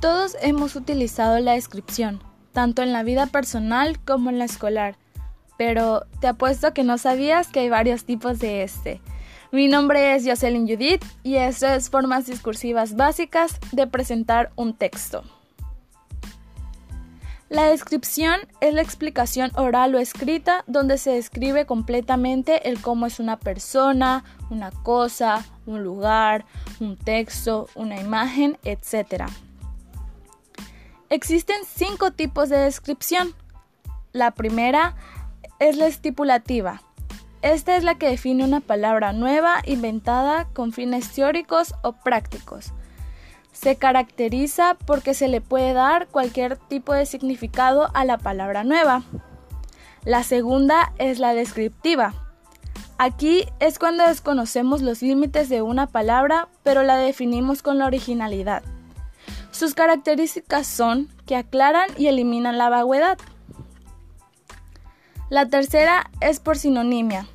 Todos hemos utilizado la descripción, tanto en la vida personal como en la escolar, pero te apuesto que no sabías que hay varios tipos de este. Mi nombre es Jocelyn Judith y esto es formas discursivas básicas de presentar un texto. La descripción es la explicación oral o escrita donde se describe completamente el cómo es una persona, una cosa, un lugar, un texto, una imagen, etc. Existen cinco tipos de descripción. La primera es la estipulativa. Esta es la que define una palabra nueva inventada con fines teóricos o prácticos. Se caracteriza porque se le puede dar cualquier tipo de significado a la palabra nueva. La segunda es la descriptiva. Aquí es cuando desconocemos los límites de una palabra, pero la definimos con la originalidad. Sus características son que aclaran y eliminan la vaguedad. La tercera es por sinonimia.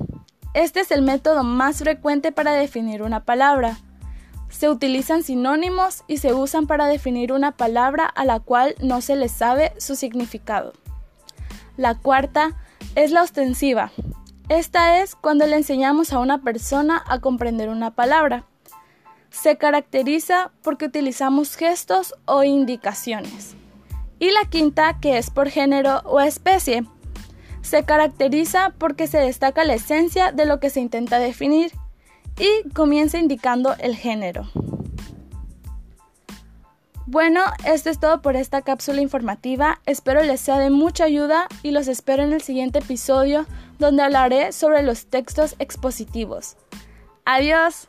Este es el método más frecuente para definir una palabra. Se utilizan sinónimos y se usan para definir una palabra a la cual no se le sabe su significado. La cuarta es la ostensiva. Esta es cuando le enseñamos a una persona a comprender una palabra. Se caracteriza porque utilizamos gestos o indicaciones. Y la quinta, que es por género o especie. Se caracteriza porque se destaca la esencia de lo que se intenta definir y comienza indicando el género. Bueno, esto es todo por esta cápsula informativa. Espero les sea de mucha ayuda y los espero en el siguiente episodio donde hablaré sobre los textos expositivos. Adiós.